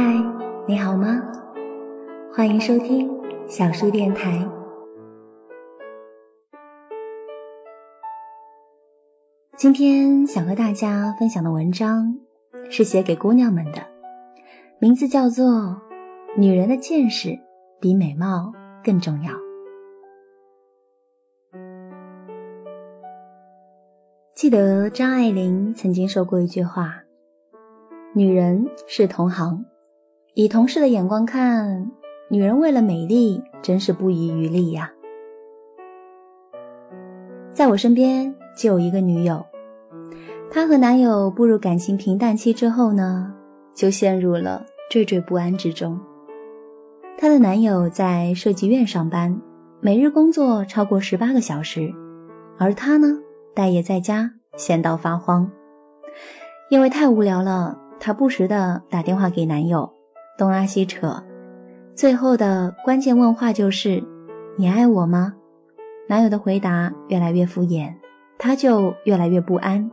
嗨，你好吗？欢迎收听小树电台。今天想和大家分享的文章是写给姑娘们的，名字叫做《女人的见识比美貌更重要》。记得张爱玲曾经说过一句话。女人是同行，以同事的眼光看，女人为了美丽真是不遗余力呀。在我身边就有一个女友，她和男友步入感情平淡期之后呢，就陷入了惴惴不安之中。她的男友在设计院上班，每日工作超过十八个小时，而她呢，待业在家，闲到发慌，因为太无聊了。她不时的打电话给男友，东拉西扯，最后的关键问话就是：“你爱我吗？”男友的回答越来越敷衍，她就越来越不安。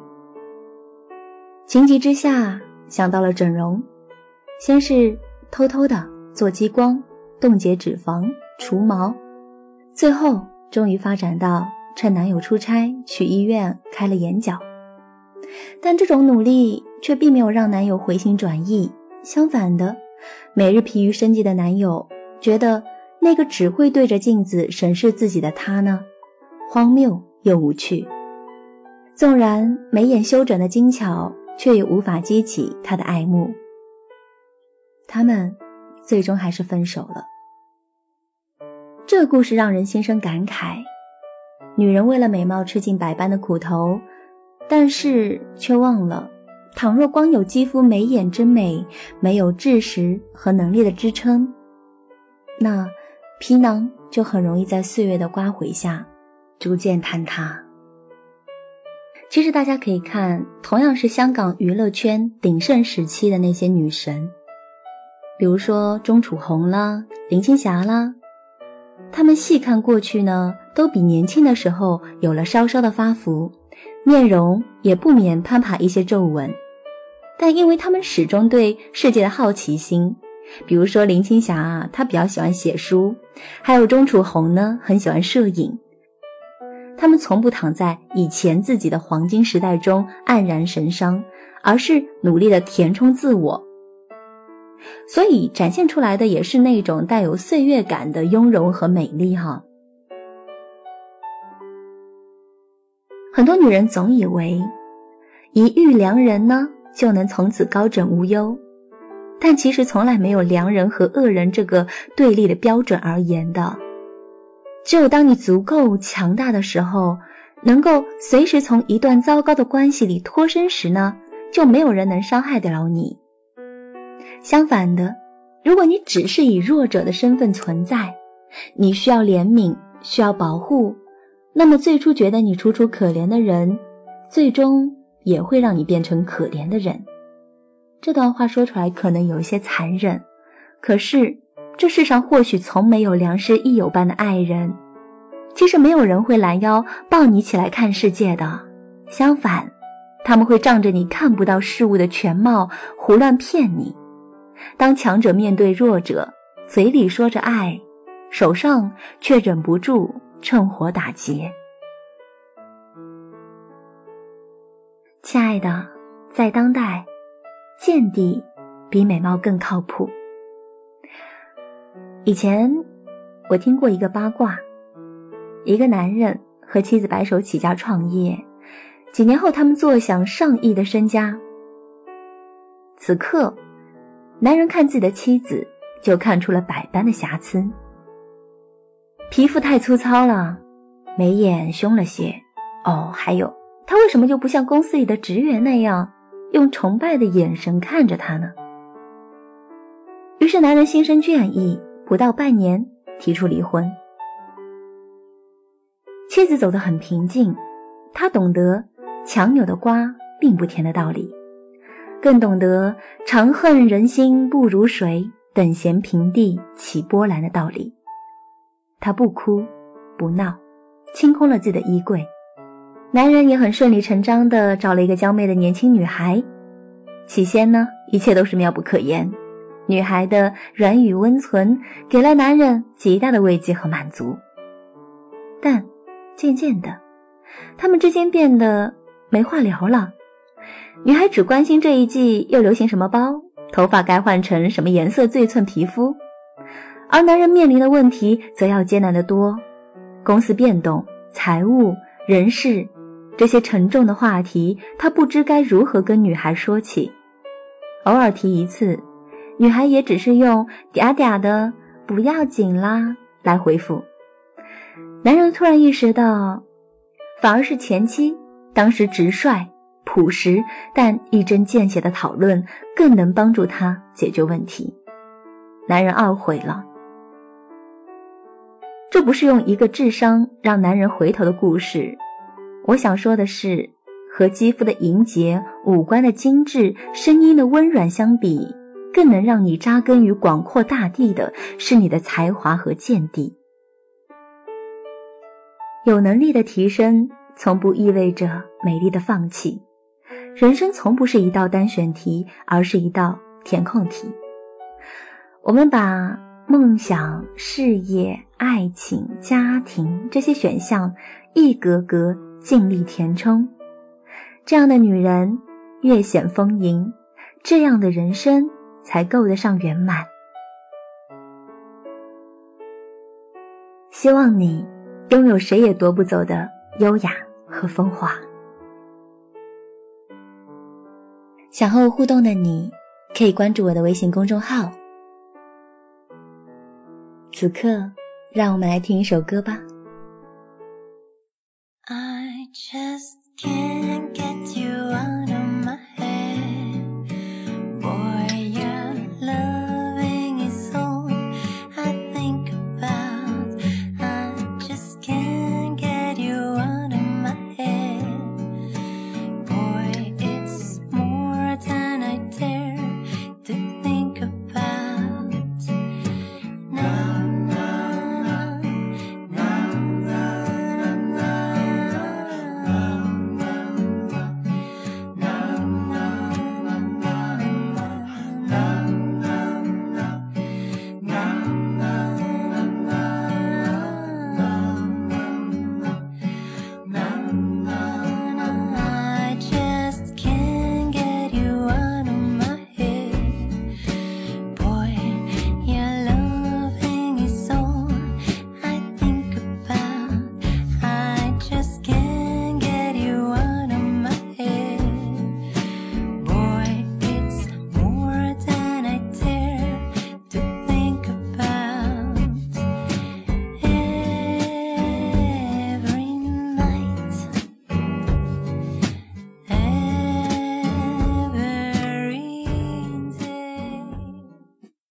情急之下想到了整容，先是偷偷的做激光、冻结脂肪、除毛，最后终于发展到趁男友出差去医院开了眼角。但这种努力却并没有让男友回心转意，相反的，每日疲于生计的男友觉得那个只会对着镜子审视自己的他呢，荒谬又无趣。纵然眉眼修整的精巧，却也无法激起他的爱慕。他们最终还是分手了。这故事让人心生感慨：女人为了美貌吃尽百般的苦头。但是却忘了，倘若光有肌肤眉眼之美，没有知识和能力的支撑，那皮囊就很容易在岁月的刮毁下逐渐坍塌。其实大家可以看，同样是香港娱乐圈鼎盛时期的那些女神，比如说钟楚红啦、林青霞啦，她们细看过去呢，都比年轻的时候有了稍稍的发福。面容也不免攀爬一些皱纹，但因为他们始终对世界的好奇心，比如说林青霞啊，她比较喜欢写书，还有钟楚红呢，很喜欢摄影。他们从不躺在以前自己的黄金时代中黯然神伤，而是努力的填充自我，所以展现出来的也是那种带有岁月感的雍容和美丽哈。很多女人总以为，一遇良人呢，就能从此高枕无忧，但其实从来没有良人和恶人这个对立的标准而言的。只有当你足够强大的时候，能够随时从一段糟糕的关系里脱身时呢，就没有人能伤害得了你。相反的，如果你只是以弱者的身份存在，你需要怜悯，需要保护。那么，最初觉得你楚楚可怜的人，最终也会让你变成可怜的人。这段话说出来可能有一些残忍，可是这世上或许从没有良师益友般的爱人。其实没有人会拦腰抱你起来看世界的，相反，他们会仗着你看不到事物的全貌，胡乱骗你。当强者面对弱者，嘴里说着爱，手上却忍不住。趁火打劫，亲爱的，在当代，见地比美貌更靠谱。以前我听过一个八卦，一个男人和妻子白手起家创业，几年后他们坐享上亿的身家。此刻，男人看自己的妻子，就看出了百般的瑕疵。皮肤太粗糙了，眉眼凶了些。哦，还有，他为什么就不像公司里的职员那样，用崇拜的眼神看着他呢？于是男人心生倦意，不到半年提出离婚。妻子走得很平静，她懂得强扭的瓜并不甜的道理，更懂得长恨人心不如水，等闲平地起波澜的道理。她不哭，不闹，清空了自己的衣柜。男人也很顺理成章的找了一个娇媚的年轻女孩。起先呢，一切都是妙不可言，女孩的软语温存给了男人极大的慰藉和满足。但渐渐的，他们之间变得没话聊了。女孩只关心这一季又流行什么包，头发该换成什么颜色最衬皮肤，而男人面临的问题则要艰难得多。公司变动、财务、人事这些沉重的话题，他不知该如何跟女孩说起。偶尔提一次，女孩也只是用嗲嗲的“不要紧啦”来回复。男人突然意识到，反而是前妻当时直率、朴实但一针见血的讨论，更能帮助他解决问题。男人懊悔了。这不是用一个智商让男人回头的故事，我想说的是。和肌肤的莹洁、五官的精致、声音的温软相比，更能让你扎根于广阔大地的是你的才华和见地。有能力的提升，从不意味着美丽的放弃。人生从不是一道单选题，而是一道填空题。我们把梦想、事业、爱情、家庭这些选项一格格尽力填充。这样的女人越显丰盈，这样的人生才够得上圆满。希望你拥有谁也夺不走的优雅和风华。想和我互动的你，可以关注我的微信公众号。此刻，让我们来听一首歌吧。Just